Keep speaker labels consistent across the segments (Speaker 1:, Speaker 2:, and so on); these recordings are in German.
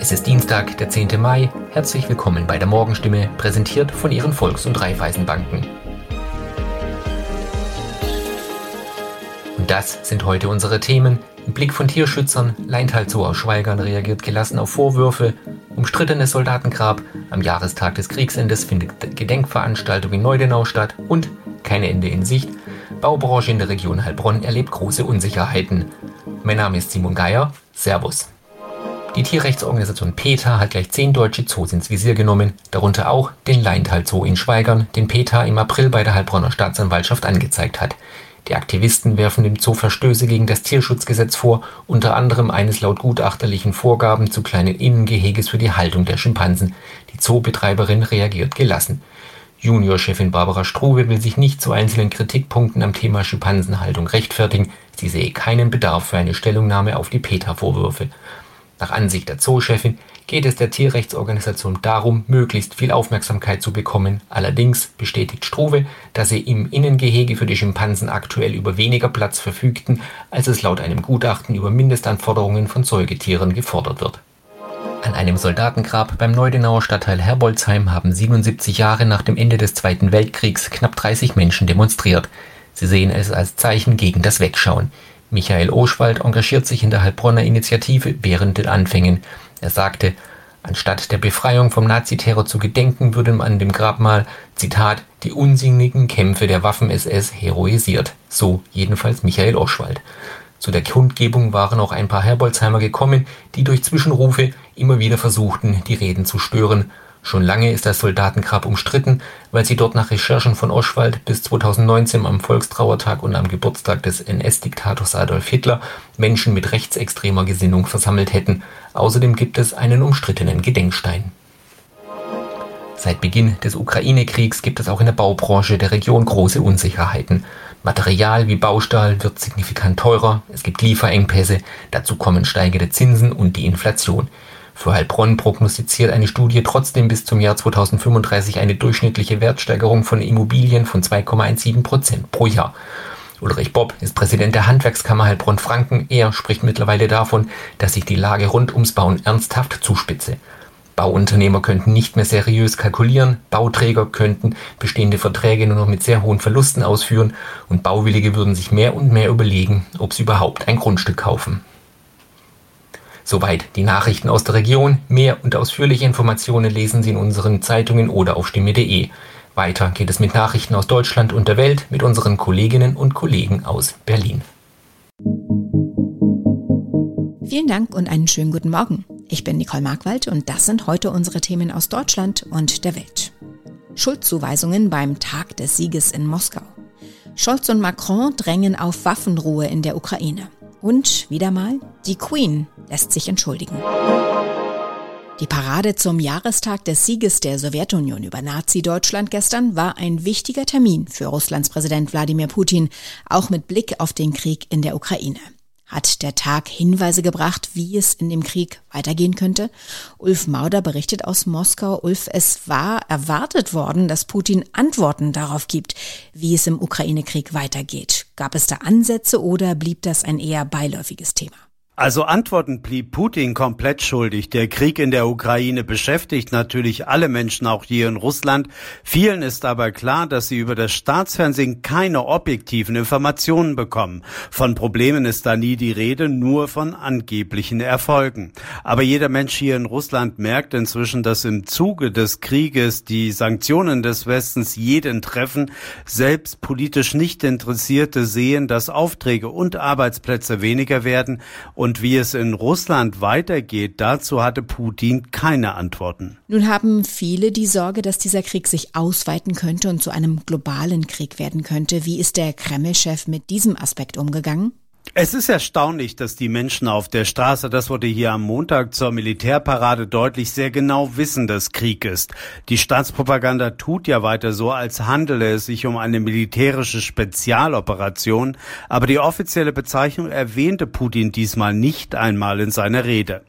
Speaker 1: Es ist Dienstag, der 10. Mai. Herzlich willkommen bei der Morgenstimme, präsentiert von Ihren Volks- und Raiffeisenbanken. Und das sind heute unsere Themen. Im Blick von Tierschützern, Leintal Zoo aus Schweigern reagiert gelassen auf Vorwürfe, umstrittenes Soldatengrab, am Jahrestag des Kriegsendes findet Gedenkveranstaltung in Neudenau statt und, keine Ende in Sicht, Baubranche in der Region Heilbronn erlebt große Unsicherheiten. Mein Name ist Simon Geier, Servus. Die Tierrechtsorganisation PETA hat gleich zehn deutsche Zoos ins Visier genommen, darunter auch den Leintal Zoo in Schweigern, den PETA im April bei der Heilbronner Staatsanwaltschaft angezeigt hat. Die Aktivisten werfen dem Zoo Verstöße gegen das Tierschutzgesetz vor, unter anderem eines laut gutachterlichen Vorgaben zu kleinen Innengeheges für die Haltung der Schimpansen. Die Zoobetreiberin reagiert gelassen. Juniorchefin Barbara Struve will sich nicht zu einzelnen Kritikpunkten am Thema Schimpansenhaltung rechtfertigen. Sie sehe keinen Bedarf für eine Stellungnahme auf die PETA-Vorwürfe. Nach Ansicht der Zoochefin geht es der Tierrechtsorganisation darum, möglichst viel Aufmerksamkeit zu bekommen. Allerdings bestätigt Struve, dass sie im Innengehege für die Schimpansen aktuell über weniger Platz verfügten, als es laut einem Gutachten über Mindestanforderungen von Säugetieren gefordert wird. An einem Soldatengrab beim Neudenauer Stadtteil Herbolzheim haben 77 Jahre nach dem Ende des Zweiten Weltkriegs knapp 30 Menschen demonstriert. Sie sehen es als Zeichen gegen das Wegschauen. Michael Oschwald engagiert sich in der Heilbronner Initiative während den Anfängen. Er sagte, anstatt der Befreiung vom Naziterror zu gedenken, würde man an dem Grabmal, Zitat, die unsinnigen Kämpfe der Waffen-SS heroisiert. So jedenfalls Michael Oschwald. Zu der Kundgebung waren auch ein paar Herbolzheimer gekommen, die durch Zwischenrufe immer wieder versuchten, die Reden zu stören Schon lange ist das Soldatengrab umstritten, weil sie dort nach Recherchen von Oschwald bis 2019 am Volkstrauertag und am Geburtstag des NS-Diktators Adolf Hitler Menschen mit rechtsextremer Gesinnung versammelt hätten. Außerdem gibt es einen umstrittenen Gedenkstein. Seit Beginn des Ukraine-Kriegs gibt es auch in der Baubranche der Region große Unsicherheiten. Material wie Baustahl wird signifikant teurer, es gibt Lieferengpässe, dazu kommen steigende Zinsen und die Inflation. Für Heilbronn prognostiziert eine Studie trotzdem bis zum Jahr 2035 eine durchschnittliche Wertsteigerung von Immobilien von 2,17 Prozent pro Jahr. Ulrich Bob ist Präsident der Handwerkskammer Heilbronn-Franken. Er spricht mittlerweile davon, dass sich die Lage rund ums Bauen ernsthaft zuspitze. Bauunternehmer könnten nicht mehr seriös kalkulieren, Bauträger könnten bestehende Verträge nur noch mit sehr hohen Verlusten ausführen und Bauwillige würden sich mehr und mehr überlegen, ob sie überhaupt ein Grundstück kaufen. Soweit die Nachrichten aus der Region. Mehr und ausführliche Informationen lesen Sie in unseren Zeitungen oder auf stimme.de. Weiter geht es mit Nachrichten aus Deutschland und der Welt mit unseren Kolleginnen und Kollegen aus Berlin.
Speaker 2: Vielen Dank und einen schönen guten Morgen. Ich bin Nicole Markwald und das sind heute unsere Themen aus Deutschland und der Welt. Schuldzuweisungen beim Tag des Sieges in Moskau. Scholz und Macron drängen auf Waffenruhe in der Ukraine. Und wieder mal, die Queen lässt sich entschuldigen. Die Parade zum Jahrestag des Sieges der Sowjetunion über Nazi-Deutschland gestern war ein wichtiger Termin für Russlands Präsident Wladimir Putin, auch mit Blick auf den Krieg in der Ukraine. Hat der Tag Hinweise gebracht, wie es in dem Krieg weitergehen könnte? Ulf Mauder berichtet aus Moskau. Ulf, es war erwartet worden, dass Putin Antworten darauf gibt, wie es im Ukraine-Krieg weitergeht. Gab es da Ansätze oder blieb das ein eher beiläufiges Thema?
Speaker 3: Also Antworten blieb Putin komplett schuldig. Der Krieg in der Ukraine beschäftigt natürlich alle Menschen, auch hier in Russland. Vielen ist aber klar, dass sie über das Staatsfernsehen keine objektiven Informationen bekommen. Von Problemen ist da nie die Rede, nur von angeblichen Erfolgen. Aber jeder Mensch hier in Russland merkt inzwischen, dass im Zuge des Krieges die Sanktionen des Westens jeden treffen. Selbst politisch nicht Interessierte sehen, dass Aufträge und Arbeitsplätze weniger werden und wie es in Russland weitergeht, dazu hatte Putin keine Antworten.
Speaker 2: Nun haben viele die Sorge, dass dieser Krieg sich ausweiten könnte und zu einem globalen Krieg werden könnte. Wie ist der Kreml-Chef mit diesem Aspekt umgegangen?
Speaker 3: Es ist erstaunlich, dass die Menschen auf der Straße, das wurde hier am Montag zur Militärparade deutlich, sehr genau wissen, dass Krieg ist. Die Staatspropaganda tut ja weiter so, als handele es sich um eine militärische Spezialoperation, aber die offizielle Bezeichnung erwähnte Putin diesmal nicht einmal in seiner Rede.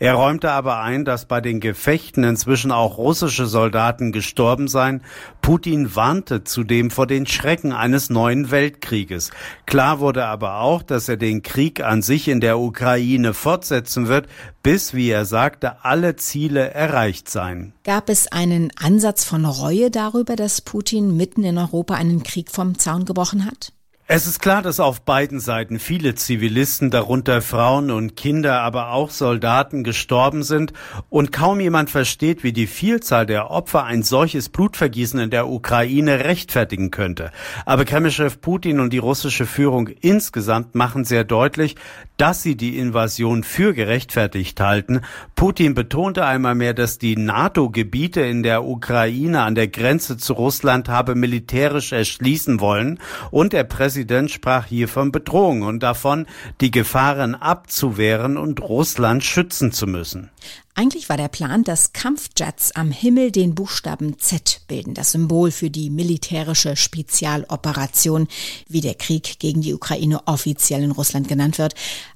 Speaker 3: Er räumte aber ein, dass bei den Gefechten inzwischen auch russische Soldaten gestorben seien. Putin warnte zudem vor den Schrecken eines neuen Weltkrieges. Klar wurde aber auch, dass er den Krieg an sich in der Ukraine fortsetzen wird, bis, wie er sagte, alle Ziele erreicht seien.
Speaker 2: Gab es einen Ansatz von Reue darüber, dass Putin mitten in Europa einen Krieg vom Zaun gebrochen hat?
Speaker 3: Es ist klar, dass auf beiden Seiten viele Zivilisten, darunter Frauen und Kinder, aber auch Soldaten gestorben sind und kaum jemand versteht, wie die Vielzahl der Opfer ein solches Blutvergießen in der Ukraine rechtfertigen könnte. Aber Kremlchef Putin und die russische Führung insgesamt machen sehr deutlich, dass sie die Invasion für gerechtfertigt halten. Putin betonte einmal mehr, dass die NATO-Gebiete in der Ukraine an der Grenze zu Russland habe militärisch erschließen wollen und der Präsident Präsident sprach hier von Bedrohung und davon, die Gefahren abzuwehren und Russland schützen zu müssen.
Speaker 2: Eigentlich war der Plan, dass Kampfjets am Himmel den Buchstaben Z bilden, das Symbol für die militärische Spezialoperation, wie der Krieg gegen die Ukraine offiziell in Russland genannt wird.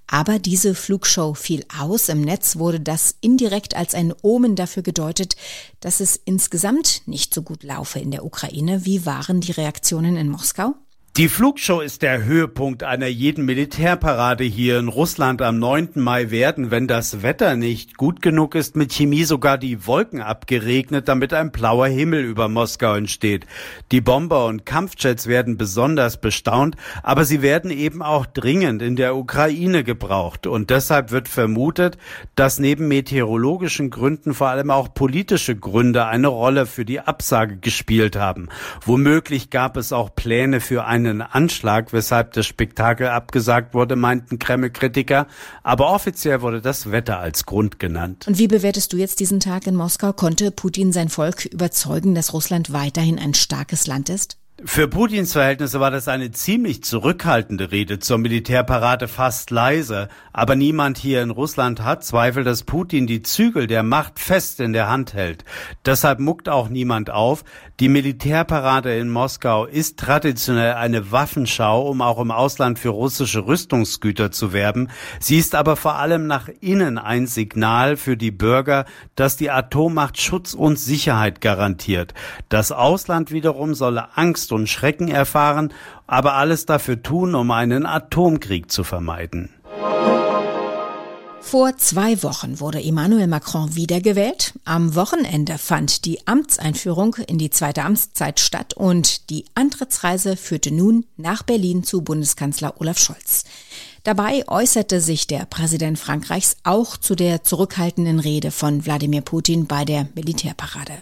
Speaker 2: Aber diese Flugshow fiel aus. Im Netz wurde das indirekt als ein Omen dafür gedeutet, dass es insgesamt nicht so gut laufe in der Ukraine. Wie waren die Reaktionen in Moskau?
Speaker 3: Die Flugshow ist der Höhepunkt einer jeden Militärparade hier in Russland am 9. Mai werden, wenn das Wetter nicht gut genug ist, mit Chemie sogar die Wolken abgeregnet, damit ein blauer Himmel über Moskau entsteht. Die Bomber und Kampfjets werden besonders bestaunt, aber sie werden eben auch dringend in der Ukraine gebraucht. Und deshalb wird vermutet, dass neben meteorologischen Gründen vor allem auch politische Gründe eine Rolle für die Absage gespielt haben. Womöglich gab es auch Pläne für eine einen Anschlag, weshalb das Spektakel abgesagt wurde, meinten Kreml-Kritiker. Aber offiziell wurde das Wetter als Grund genannt.
Speaker 2: Und wie bewertest du jetzt diesen Tag in Moskau? Konnte Putin sein Volk überzeugen, dass Russland weiterhin ein starkes Land ist?
Speaker 3: Für Putins Verhältnisse war das eine ziemlich zurückhaltende Rede zur Militärparade fast leise, aber niemand hier in Russland hat Zweifel, dass Putin die Zügel der Macht fest in der Hand hält. Deshalb muckt auch niemand auf. Die Militärparade in Moskau ist traditionell eine Waffenschau, um auch im Ausland für russische Rüstungsgüter zu werben. Sie ist aber vor allem nach innen ein Signal für die Bürger, dass die Atommacht Schutz und Sicherheit garantiert. Das Ausland wiederum solle Angst Angst und Schrecken erfahren, aber alles dafür tun, um einen Atomkrieg zu vermeiden.
Speaker 2: Vor zwei Wochen wurde Emmanuel Macron wiedergewählt. Am Wochenende fand die Amtseinführung in die zweite Amtszeit statt und die Antrittsreise führte nun nach Berlin zu Bundeskanzler Olaf Scholz. Dabei äußerte sich der Präsident Frankreichs auch zu der zurückhaltenden Rede von Wladimir Putin bei der Militärparade.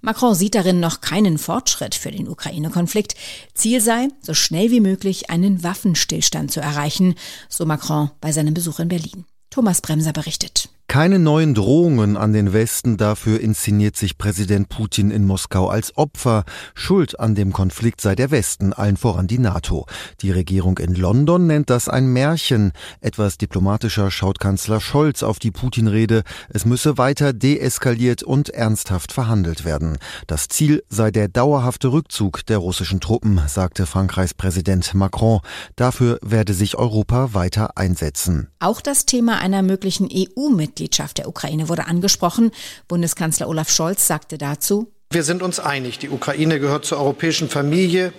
Speaker 2: Macron sieht darin noch keinen Fortschritt für den Ukraine-Konflikt. Ziel sei, so schnell wie möglich einen Waffenstillstand zu erreichen, so Macron bei seinem Besuch in Berlin. Thomas Bremser berichtet.
Speaker 4: Keine neuen Drohungen an den Westen, dafür inszeniert sich Präsident Putin in Moskau als Opfer. Schuld an dem Konflikt sei der Westen, allen voran die NATO. Die Regierung in London nennt das ein Märchen. Etwas diplomatischer schaut Kanzler Scholz auf die Putin-Rede. Es müsse weiter deeskaliert und ernsthaft verhandelt werden. Das Ziel sei der dauerhafte Rückzug der russischen Truppen, sagte Frankreichs Präsident Macron. Dafür werde sich Europa weiter einsetzen.
Speaker 2: Auch das Thema einer möglichen EU-Mitgliedschaft Mitgliedschaft der Ukraine wurde angesprochen. Bundeskanzler Olaf Scholz sagte dazu,
Speaker 5: wir sind uns einig, die Ukraine gehört zur europäischen Familie.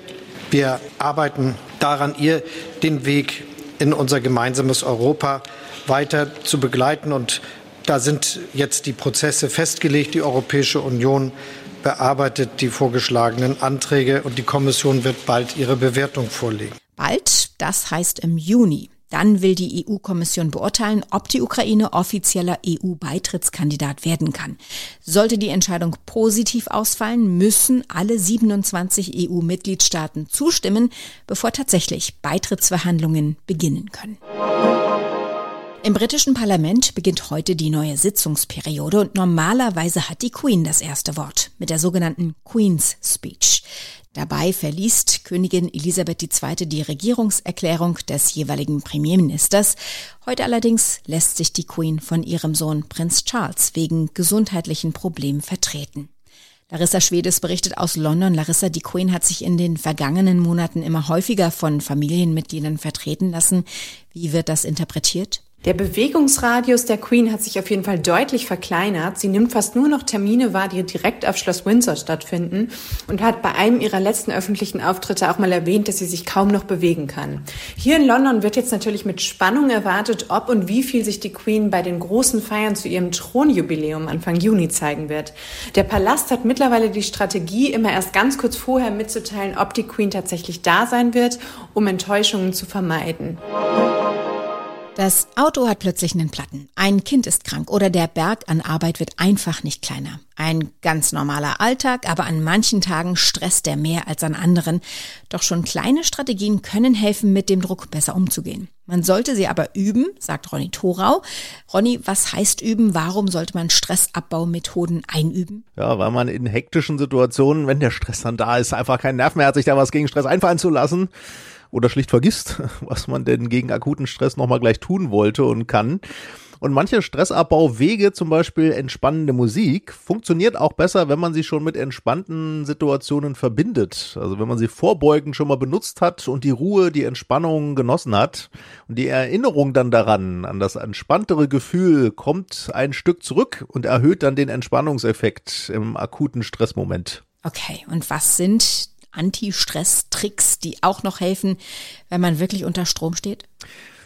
Speaker 5: Wir arbeiten daran, ihr den Weg in unser gemeinsames Europa weiter zu begleiten. Und da sind jetzt die Prozesse festgelegt. Die Europäische Union bearbeitet die vorgeschlagenen Anträge und die Kommission wird bald ihre Bewertung vorlegen.
Speaker 2: Bald, das heißt im Juni. Dann will die EU-Kommission beurteilen, ob die Ukraine offizieller EU-Beitrittskandidat werden kann. Sollte die Entscheidung positiv ausfallen, müssen alle 27 EU-Mitgliedstaaten zustimmen, bevor tatsächlich Beitrittsverhandlungen beginnen können. Im britischen Parlament beginnt heute die neue Sitzungsperiode und normalerweise hat die Queen das erste Wort mit der sogenannten Queen's Speech. Dabei verliest Königin Elisabeth II. die Regierungserklärung des jeweiligen Premierministers. Heute allerdings lässt sich die Queen von ihrem Sohn Prinz Charles wegen gesundheitlichen Problemen vertreten. Larissa Schwedes berichtet aus London. Larissa, die Queen hat sich in den vergangenen Monaten immer häufiger von Familienmitgliedern vertreten lassen. Wie wird das interpretiert?
Speaker 6: Der Bewegungsradius der Queen hat sich auf jeden Fall deutlich verkleinert. Sie nimmt fast nur noch Termine wahr, die direkt auf Schloss Windsor stattfinden und hat bei einem ihrer letzten öffentlichen Auftritte auch mal erwähnt, dass sie sich kaum noch bewegen kann. Hier in London wird jetzt natürlich mit Spannung erwartet, ob und wie viel sich die Queen bei den großen Feiern zu ihrem Thronjubiläum Anfang Juni zeigen wird. Der Palast hat mittlerweile die Strategie, immer erst ganz kurz vorher mitzuteilen, ob die Queen tatsächlich da sein wird, um Enttäuschungen zu vermeiden.
Speaker 2: Das Auto hat plötzlich einen Platten, ein Kind ist krank oder der Berg an Arbeit wird einfach nicht kleiner. Ein ganz normaler Alltag, aber an manchen Tagen stresst der mehr als an anderen. Doch schon kleine Strategien können helfen, mit dem Druck besser umzugehen. Man sollte sie aber üben, sagt Ronny Thorau. Ronny, was heißt üben? Warum sollte man Stressabbaumethoden einüben?
Speaker 7: Ja, weil man in hektischen Situationen, wenn der Stress dann da ist, einfach keinen Nerv mehr hat, sich da was gegen Stress einfallen zu lassen oder schlicht vergisst, was man denn gegen akuten Stress nochmal gleich tun wollte und kann. Und manche Stressabbauwege, zum Beispiel entspannende Musik, funktioniert auch besser, wenn man sie schon mit entspannten Situationen verbindet. Also wenn man sie vorbeugend schon mal benutzt hat und die Ruhe, die Entspannung genossen hat. Und die Erinnerung dann daran, an das entspanntere Gefühl, kommt ein Stück zurück und erhöht dann den Entspannungseffekt im akuten Stressmoment.
Speaker 2: Okay, und was sind Anti-Stress-Tricks, die auch noch helfen, wenn man wirklich unter Strom steht?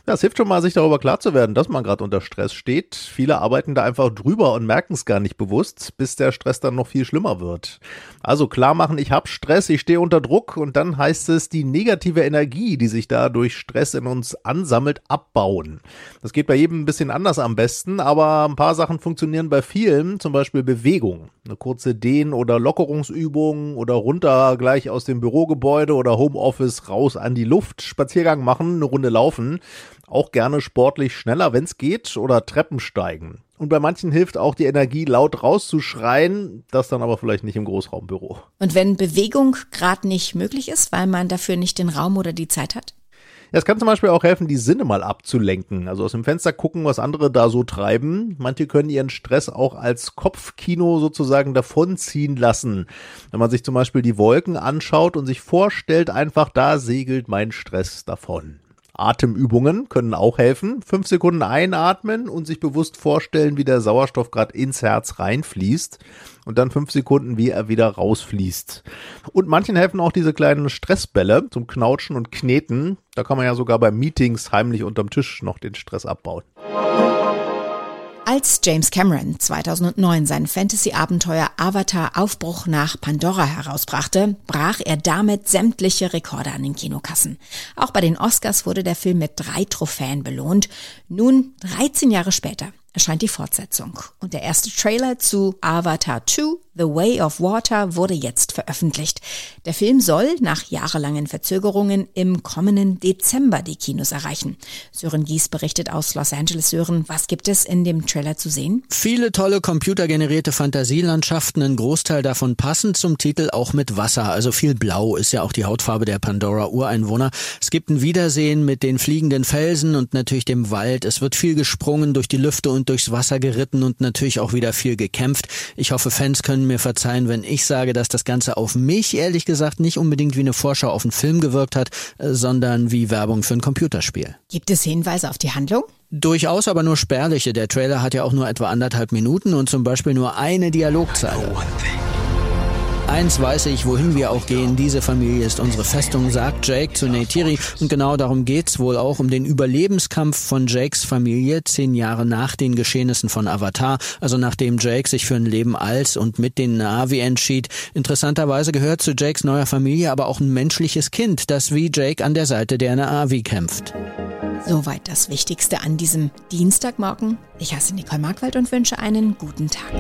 Speaker 7: Ja, es hilft schon mal, sich darüber klar zu werden, dass man gerade unter Stress steht. Viele arbeiten da einfach drüber und merken es gar nicht bewusst, bis der Stress dann noch viel schlimmer wird. Also klar machen, ich habe Stress, ich stehe unter Druck und dann heißt es, die negative Energie, die sich da durch Stress in uns ansammelt, abbauen. Das geht bei jedem ein bisschen anders am besten, aber ein paar Sachen funktionieren bei vielen, zum Beispiel Bewegung. Eine kurze Dehn- oder Lockerungsübung oder runter gleich aus dem Bürogebäude oder Homeoffice raus an die Luft, Spaziergang machen, eine Runde laufen auch gerne sportlich schneller, wenn es geht, oder Treppen steigen. Und bei manchen hilft auch die Energie, laut rauszuschreien, das dann aber vielleicht nicht im Großraumbüro.
Speaker 2: Und wenn Bewegung gerade nicht möglich ist, weil man dafür nicht den Raum oder die Zeit hat?
Speaker 7: Ja, es kann zum Beispiel auch helfen, die Sinne mal abzulenken. Also aus dem Fenster gucken, was andere da so treiben. Manche können ihren Stress auch als Kopfkino sozusagen davonziehen lassen. Wenn man sich zum Beispiel die Wolken anschaut und sich vorstellt, einfach da segelt mein Stress davon. Atemübungen können auch helfen. Fünf Sekunden einatmen und sich bewusst vorstellen, wie der Sauerstoff gerade ins Herz reinfließt und dann fünf Sekunden, wie er wieder rausfließt. Und manchen helfen auch diese kleinen Stressbälle zum Knautschen und Kneten. Da kann man ja sogar bei Meetings heimlich unterm Tisch noch den Stress abbauen.
Speaker 2: Als James Cameron 2009 sein Fantasy-Abenteuer Avatar Aufbruch nach Pandora herausbrachte, brach er damit sämtliche Rekorde an den Kinokassen. Auch bei den Oscars wurde der Film mit drei Trophäen belohnt. Nun, 13 Jahre später, erscheint die Fortsetzung. Und der erste Trailer zu Avatar 2 The Way of Water wurde jetzt veröffentlicht. Der Film soll nach jahrelangen Verzögerungen im kommenden Dezember die Kinos erreichen. Sören Gies berichtet aus Los Angeles. Sören, was gibt es in dem Trailer zu sehen?
Speaker 8: Viele tolle computergenerierte Fantasielandschaften, ein Großteil davon passend zum Titel auch mit Wasser. Also viel Blau ist ja auch die Hautfarbe der Pandora-Ureinwohner. Es gibt ein Wiedersehen mit den fliegenden Felsen und natürlich dem Wald. Es wird viel gesprungen, durch die Lüfte und durchs Wasser geritten und natürlich auch wieder viel gekämpft. Ich hoffe, Fans können können mir verzeihen, wenn ich sage, dass das Ganze auf mich ehrlich gesagt nicht unbedingt wie eine Vorschau auf einen Film gewirkt hat, äh, sondern wie Werbung für ein Computerspiel.
Speaker 2: Gibt es Hinweise auf die Handlung?
Speaker 8: Durchaus, aber nur spärliche. Der Trailer hat ja auch nur etwa anderthalb Minuten und zum Beispiel nur eine Dialogzeile. Eins weiß ich, wohin wir auch gehen, diese Familie ist unsere Festung, sagt Jake zu Neytiri. Und genau darum geht's wohl auch um den Überlebenskampf von Jakes Familie zehn Jahre nach den Geschehnissen von Avatar, also nachdem Jake sich für ein Leben als und mit den Navi entschied. Interessanterweise gehört zu Jakes neuer Familie aber auch ein menschliches Kind, das wie Jake an der Seite der Na'vi kämpft.
Speaker 2: Soweit das Wichtigste an diesem Dienstagmorgen. Ich heiße Nicole Markwald und wünsche einen guten Tag.